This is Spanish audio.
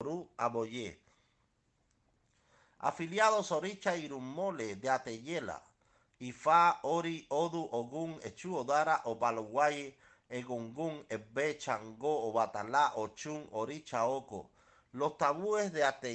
Ru Aboye. Afiliados Oricha Irumole de Ateyela, Ifa, Ori, Odu, Ogun, Echu, Odara, Obaloguay, Egungun, Ebe, Changó, Obatalá, Ochun, Oricha, Oco. Los tabúes de Ateyela.